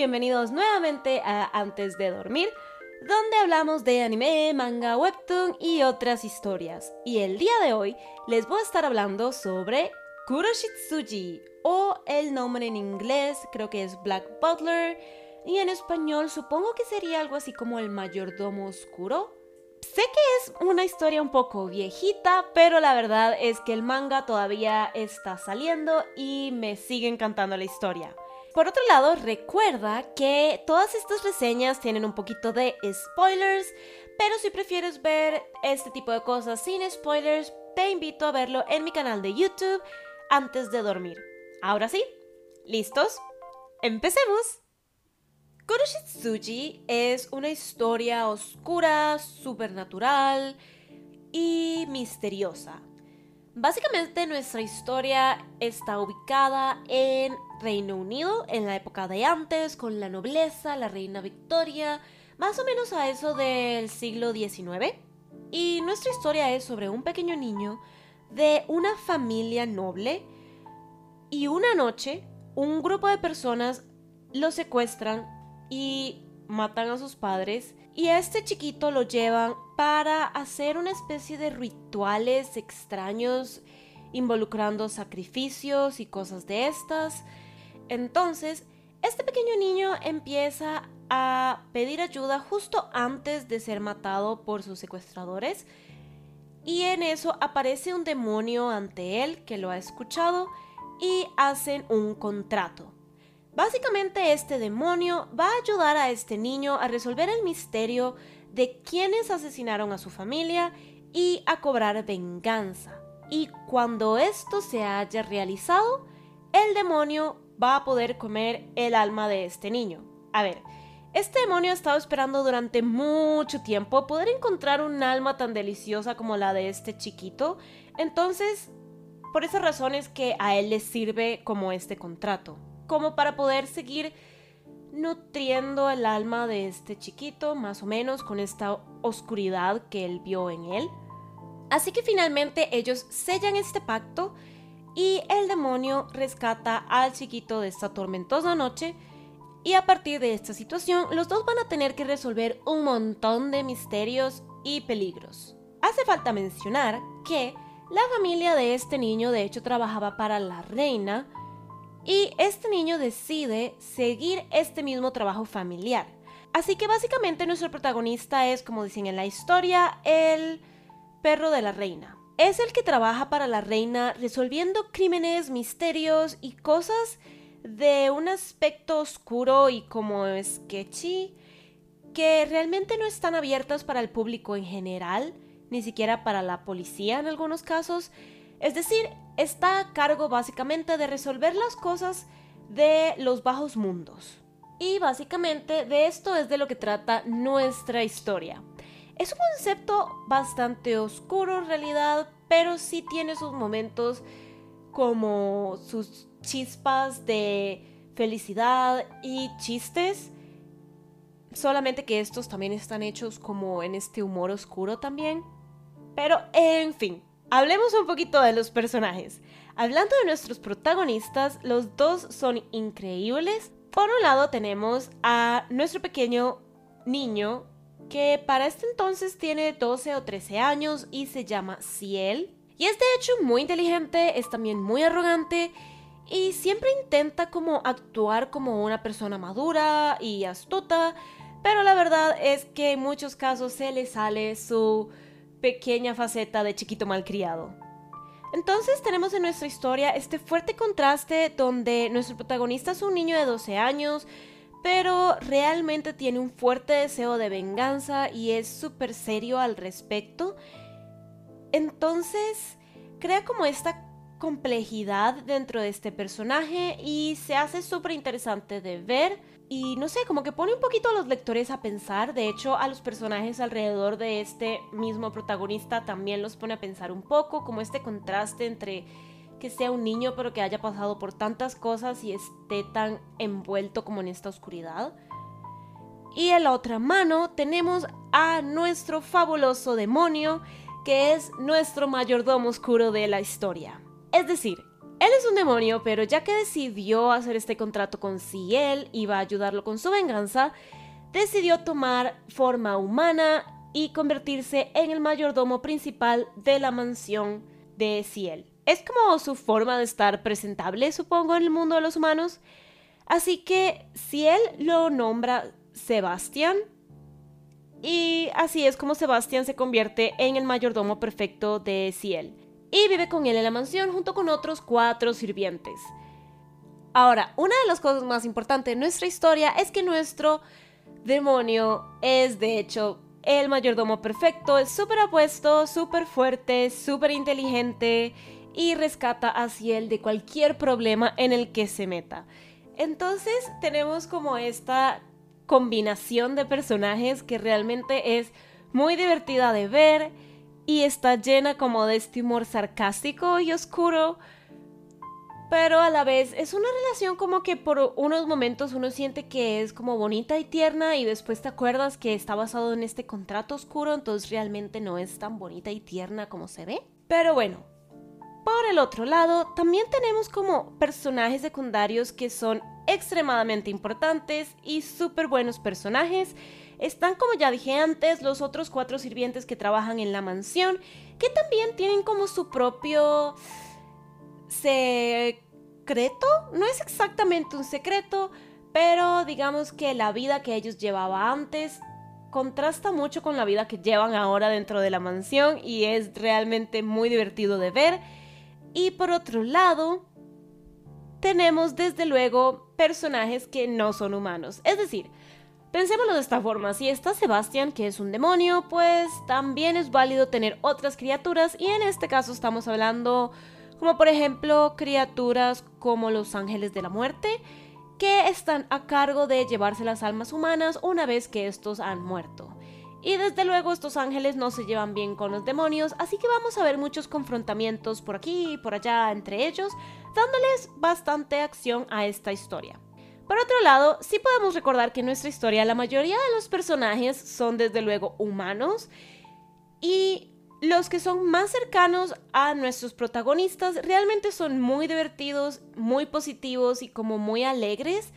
bienvenidos nuevamente a Antes de Dormir, donde hablamos de anime, manga, webtoon y otras historias. Y el día de hoy les voy a estar hablando sobre Kuroshitsuji, o el nombre en inglés creo que es Black Butler, y en español supongo que sería algo así como el mayordomo oscuro. Sé que es una historia un poco viejita, pero la verdad es que el manga todavía está saliendo y me sigue encantando la historia. Por otro lado, recuerda que todas estas reseñas tienen un poquito de spoilers, pero si prefieres ver este tipo de cosas sin spoilers, te invito a verlo en mi canal de YouTube antes de dormir. Ahora sí, ¿listos? ¡Empecemos! Kuroshitsuji es una historia oscura, supernatural y misteriosa. Básicamente nuestra historia está ubicada en Reino Unido, en la época de antes, con la nobleza, la reina Victoria, más o menos a eso del siglo XIX. Y nuestra historia es sobre un pequeño niño de una familia noble y una noche un grupo de personas lo secuestran y matan a sus padres y a este chiquito lo llevan para hacer una especie de rituales extraños involucrando sacrificios y cosas de estas. Entonces, este pequeño niño empieza a pedir ayuda justo antes de ser matado por sus secuestradores y en eso aparece un demonio ante él que lo ha escuchado y hacen un contrato. Básicamente este demonio va a ayudar a este niño a resolver el misterio de quienes asesinaron a su familia y a cobrar venganza. Y cuando esto se haya realizado, el demonio va a poder comer el alma de este niño. A ver, este demonio ha estado esperando durante mucho tiempo poder encontrar un alma tan deliciosa como la de este chiquito. Entonces, por esa razón es que a él le sirve como este contrato como para poder seguir nutriendo el alma de este chiquito, más o menos, con esta oscuridad que él vio en él. Así que finalmente ellos sellan este pacto y el demonio rescata al chiquito de esta tormentosa noche y a partir de esta situación los dos van a tener que resolver un montón de misterios y peligros. Hace falta mencionar que la familia de este niño de hecho trabajaba para la reina, y este niño decide seguir este mismo trabajo familiar. Así que básicamente nuestro protagonista es, como dicen en la historia, el perro de la reina. Es el que trabaja para la reina resolviendo crímenes, misterios y cosas de un aspecto oscuro y como sketchy que realmente no están abiertas para el público en general, ni siquiera para la policía en algunos casos. Es decir, está a cargo básicamente de resolver las cosas de los bajos mundos. Y básicamente de esto es de lo que trata nuestra historia. Es un concepto bastante oscuro en realidad, pero sí tiene sus momentos como sus chispas de felicidad y chistes. Solamente que estos también están hechos como en este humor oscuro también. Pero en fin, Hablemos un poquito de los personajes. Hablando de nuestros protagonistas, los dos son increíbles. Por un lado tenemos a nuestro pequeño niño que para este entonces tiene 12 o 13 años y se llama Ciel. Y es de hecho muy inteligente, es también muy arrogante y siempre intenta como actuar como una persona madura y astuta, pero la verdad es que en muchos casos se le sale su pequeña faceta de chiquito malcriado. Entonces tenemos en nuestra historia este fuerte contraste donde nuestro protagonista es un niño de 12 años, pero realmente tiene un fuerte deseo de venganza y es súper serio al respecto. Entonces crea como esta complejidad dentro de este personaje y se hace súper interesante de ver y no sé, como que pone un poquito a los lectores a pensar, de hecho a los personajes alrededor de este mismo protagonista también los pone a pensar un poco, como este contraste entre que sea un niño pero que haya pasado por tantas cosas y esté tan envuelto como en esta oscuridad. Y en la otra mano tenemos a nuestro fabuloso demonio, que es nuestro mayordomo oscuro de la historia. Es decir, él es un demonio, pero ya que decidió hacer este contrato con Ciel y va a ayudarlo con su venganza, decidió tomar forma humana y convertirse en el mayordomo principal de la mansión de Ciel. Es como su forma de estar presentable, supongo, en el mundo de los humanos. Así que Ciel lo nombra Sebastián. Y así es como Sebastián se convierte en el mayordomo perfecto de Ciel. Y vive con él en la mansión junto con otros cuatro sirvientes. Ahora, una de las cosas más importantes de nuestra historia es que nuestro demonio es de hecho el mayordomo perfecto, es súper apuesto, súper fuerte, súper inteligente y rescata a Ciel de cualquier problema en el que se meta. Entonces tenemos como esta combinación de personajes que realmente es muy divertida de ver y está llena como de este humor sarcástico y oscuro, pero a la vez es una relación como que por unos momentos uno siente que es como bonita y tierna y después te acuerdas que está basado en este contrato oscuro, entonces realmente no es tan bonita y tierna como se ve. Pero bueno, por el otro lado, también tenemos como personajes secundarios que son extremadamente importantes y súper buenos personajes. Están, como ya dije antes, los otros cuatro sirvientes que trabajan en la mansión, que también tienen como su propio secreto, no es exactamente un secreto, pero digamos que la vida que ellos llevaban antes contrasta mucho con la vida que llevan ahora dentro de la mansión y es realmente muy divertido de ver. Y por otro lado, tenemos desde luego personajes que no son humanos. Es decir, pensémoslo de esta forma, si está Sebastián, que es un demonio, pues también es válido tener otras criaturas y en este caso estamos hablando como por ejemplo criaturas como los ángeles de la muerte, que están a cargo de llevarse las almas humanas una vez que estos han muerto. Y desde luego estos ángeles no se llevan bien con los demonios, así que vamos a ver muchos confrontamientos por aquí y por allá entre ellos, dándoles bastante acción a esta historia. Por otro lado, sí podemos recordar que en nuestra historia la mayoría de los personajes son desde luego humanos y los que son más cercanos a nuestros protagonistas realmente son muy divertidos, muy positivos y como muy alegres,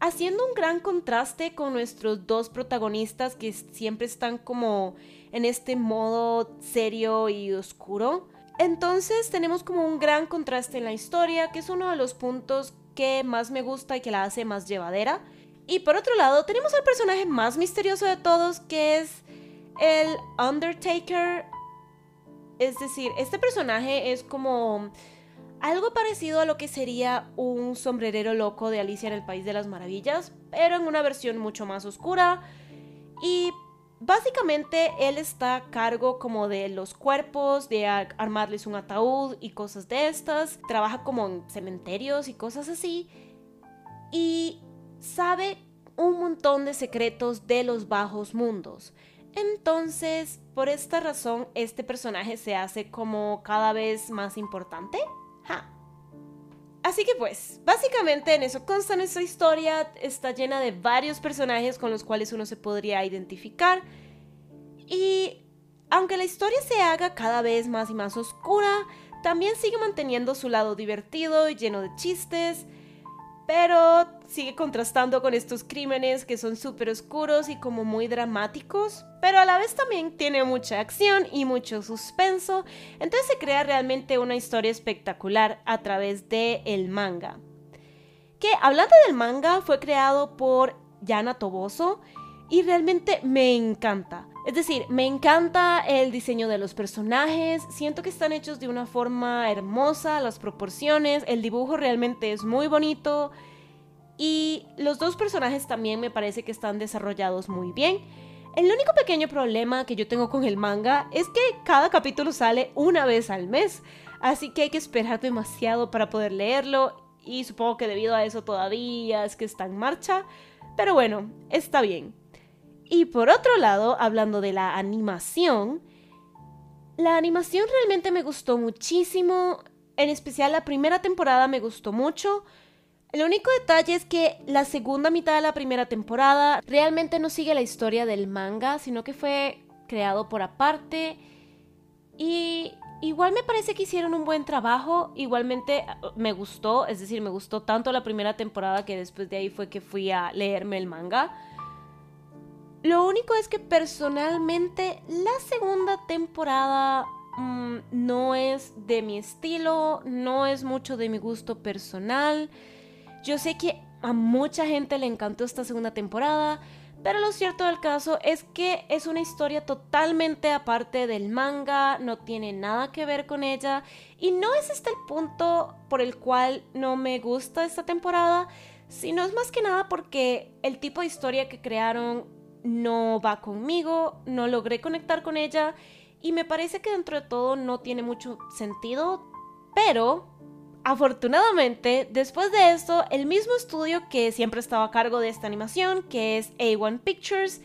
haciendo un gran contraste con nuestros dos protagonistas que siempre están como en este modo serio y oscuro. Entonces tenemos como un gran contraste en la historia, que es uno de los puntos que más me gusta y que la hace más llevadera. Y por otro lado, tenemos al personaje más misterioso de todos, que es el Undertaker es decir, este personaje es como algo parecido a lo que sería un sombrerero loco de Alicia en el País de las Maravillas, pero en una versión mucho más oscura. Y básicamente él está a cargo como de los cuerpos, de armarles un ataúd y cosas de estas. Trabaja como en cementerios y cosas así. Y sabe un montón de secretos de los bajos mundos. Entonces, por esta razón, este personaje se hace como cada vez más importante. Así que pues, básicamente en eso consta nuestra historia, está llena de varios personajes con los cuales uno se podría identificar. Y aunque la historia se haga cada vez más y más oscura, también sigue manteniendo su lado divertido y lleno de chistes pero sigue contrastando con estos crímenes que son súper oscuros y como muy dramáticos, pero a la vez también tiene mucha acción y mucho suspenso, entonces se crea realmente una historia espectacular a través del el manga. Que hablando del manga, fue creado por Yana Toboso y realmente me encanta. Es decir, me encanta el diseño de los personajes, siento que están hechos de una forma hermosa, las proporciones, el dibujo realmente es muy bonito y los dos personajes también me parece que están desarrollados muy bien. El único pequeño problema que yo tengo con el manga es que cada capítulo sale una vez al mes, así que hay que esperar demasiado para poder leerlo y supongo que debido a eso todavía es que está en marcha, pero bueno, está bien. Y por otro lado, hablando de la animación, la animación realmente me gustó muchísimo, en especial la primera temporada me gustó mucho. El único detalle es que la segunda mitad de la primera temporada realmente no sigue la historia del manga, sino que fue creado por aparte. Y igual me parece que hicieron un buen trabajo, igualmente me gustó, es decir, me gustó tanto la primera temporada que después de ahí fue que fui a leerme el manga. Lo único es que personalmente la segunda temporada mm, no es de mi estilo, no es mucho de mi gusto personal. Yo sé que a mucha gente le encantó esta segunda temporada, pero lo cierto del caso es que es una historia totalmente aparte del manga, no tiene nada que ver con ella y no es este el punto por el cual no me gusta esta temporada, sino es más que nada porque el tipo de historia que crearon no va conmigo, no logré conectar con ella y me parece que dentro de todo no tiene mucho sentido, pero Afortunadamente, después de esto, el mismo estudio que siempre estaba a cargo de esta animación, que es A1 Pictures,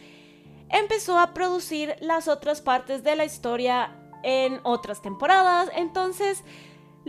empezó a producir las otras partes de la historia en otras temporadas. Entonces,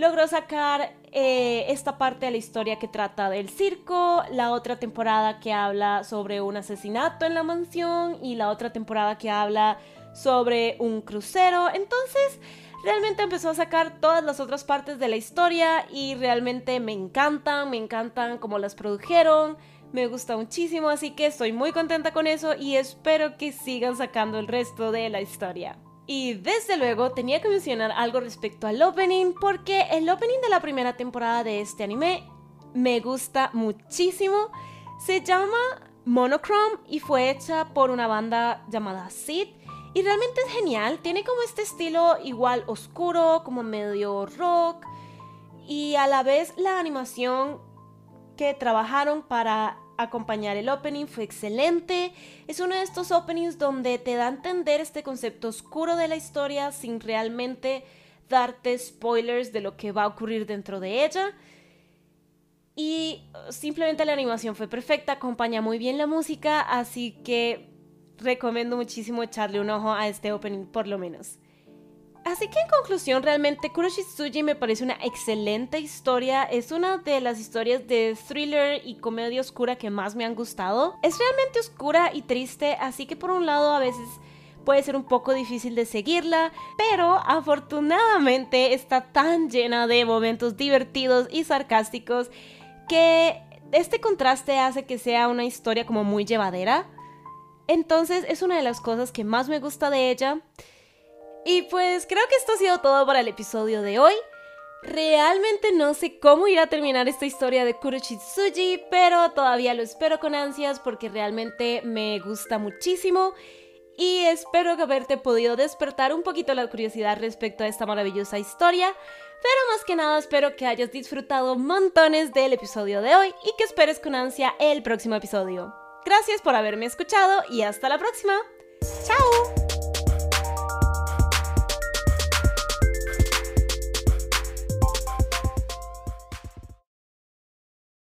logró sacar eh, esta parte de la historia que trata del circo, la otra temporada que habla sobre un asesinato en la mansión y la otra temporada que habla sobre un crucero. Entonces, realmente empezó a sacar todas las otras partes de la historia y realmente me encantan, me encantan cómo las produjeron, me gusta muchísimo, así que estoy muy contenta con eso y espero que sigan sacando el resto de la historia. Y desde luego tenía que mencionar algo respecto al opening porque el opening de la primera temporada de este anime me gusta muchísimo. Se llama Monochrome y fue hecha por una banda llamada Sid y realmente es genial, tiene como este estilo igual oscuro, como medio rock. Y a la vez la animación que trabajaron para acompañar el opening fue excelente. Es uno de estos openings donde te da a entender este concepto oscuro de la historia sin realmente darte spoilers de lo que va a ocurrir dentro de ella. Y simplemente la animación fue perfecta, acompaña muy bien la música, así que recomiendo muchísimo echarle un ojo a este opening por lo menos. Así que en conclusión, realmente Kuroshitsuji me parece una excelente historia. Es una de las historias de thriller y comedia oscura que más me han gustado. Es realmente oscura y triste, así que por un lado a veces puede ser un poco difícil de seguirla, pero afortunadamente está tan llena de momentos divertidos y sarcásticos que este contraste hace que sea una historia como muy llevadera. Entonces es una de las cosas que más me gusta de ella. Y pues creo que esto ha sido todo para el episodio de hoy. Realmente no sé cómo irá a terminar esta historia de Kuroshitsuji, pero todavía lo espero con ansias porque realmente me gusta muchísimo y espero que haberte podido despertar un poquito la curiosidad respecto a esta maravillosa historia. Pero más que nada espero que hayas disfrutado montones del episodio de hoy y que esperes con ansia el próximo episodio. Gracias por haberme escuchado y hasta la próxima. ¡Chao!